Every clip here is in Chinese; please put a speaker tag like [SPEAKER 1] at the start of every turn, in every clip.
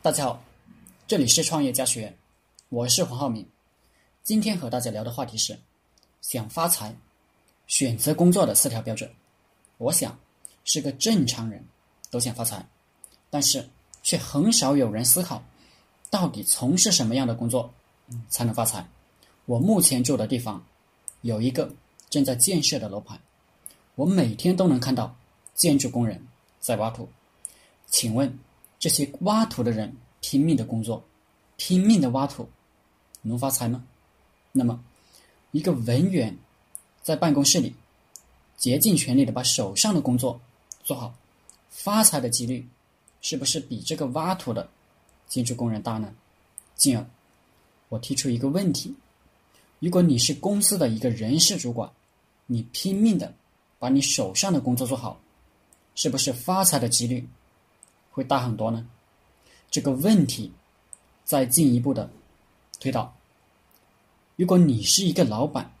[SPEAKER 1] 大家好，这里是创业家学院，我是黄浩明。今天和大家聊的话题是：想发财，选择工作的四条标准。我想，是个正常人都想发财，但是却很少有人思考，到底从事什么样的工作才能发财。我目前住的地方有一个正在建设的楼盘，我每天都能看到建筑工人在挖土。请问？这些挖土的人拼命的工作，拼命的挖土，能发财吗？那么，一个文员在办公室里竭尽全力的把手上的工作做好，发财的几率是不是比这个挖土的建筑工人大呢？进而，我提出一个问题：如果你是公司的一个人事主管，你拼命的把你手上的工作做好，是不是发财的几率？会大很多呢。这个问题再进一步的推导：如果你是一个老板，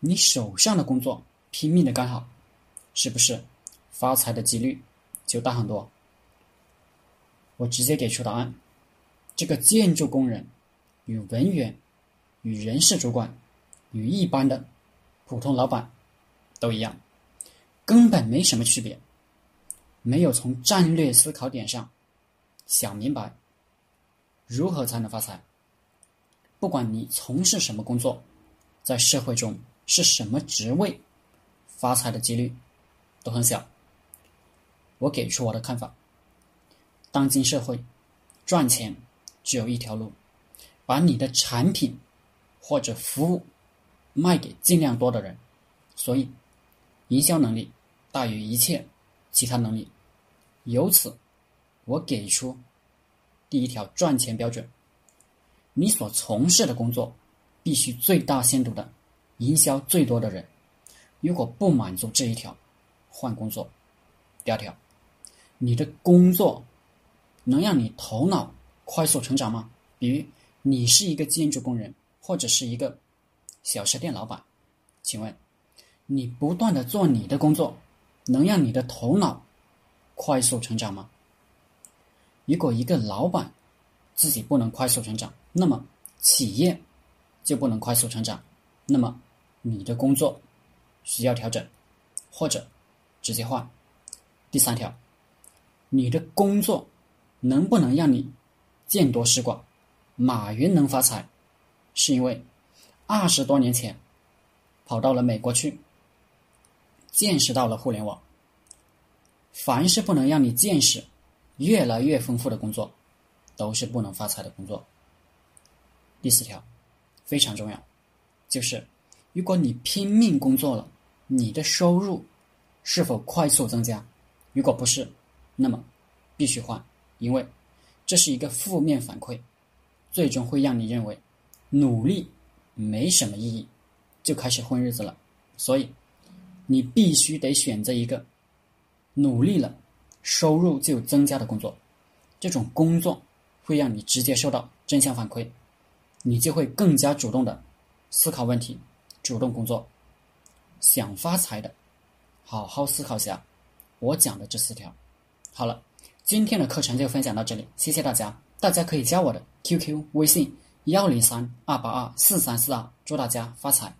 [SPEAKER 1] 你手上的工作拼命的干好，是不是发财的几率就大很多？我直接给出答案：这个建筑工人与文员、与人事主管、与一般的普通老板都一样，根本没什么区别。没有从战略思考点上想明白如何才能发财。不管你从事什么工作，在社会中是什么职位，发财的几率都很小。我给出我的看法：当今社会赚钱只有一条路，把你的产品或者服务卖给尽量多的人。所以，营销能力大于一切其他能力。由此，我给出第一条赚钱标准：你所从事的工作必须最大限度的营销最多的人。如果不满足这一条，换工作。第二条，你的工作能让你头脑快速成长吗？比如，你是一个建筑工人，或者是一个小吃店老板，请问，你不断的做你的工作，能让你的头脑？快速成长吗？如果一个老板自己不能快速成长，那么企业就不能快速成长。那么你的工作需要调整，或者直接换。第三条，你的工作能不能让你见多识广？马云能发财，是因为二十多年前跑到了美国去，见识到了互联网。凡是不能让你见识越来越丰富的工作，都是不能发财的工作。第四条非常重要，就是如果你拼命工作了，你的收入是否快速增加？如果不是，那么必须换，因为这是一个负面反馈，最终会让你认为努力没什么意义，就开始混日子了。所以你必须得选择一个。努力了，收入就增加的工作，这种工作会让你直接受到正向反馈，你就会更加主动的思考问题，主动工作。想发财的，好好思考下我讲的这四条。好了，今天的课程就分享到这里，谢谢大家。大家可以加我的 QQ 微信幺零三二八二四三四二，祝大家发财。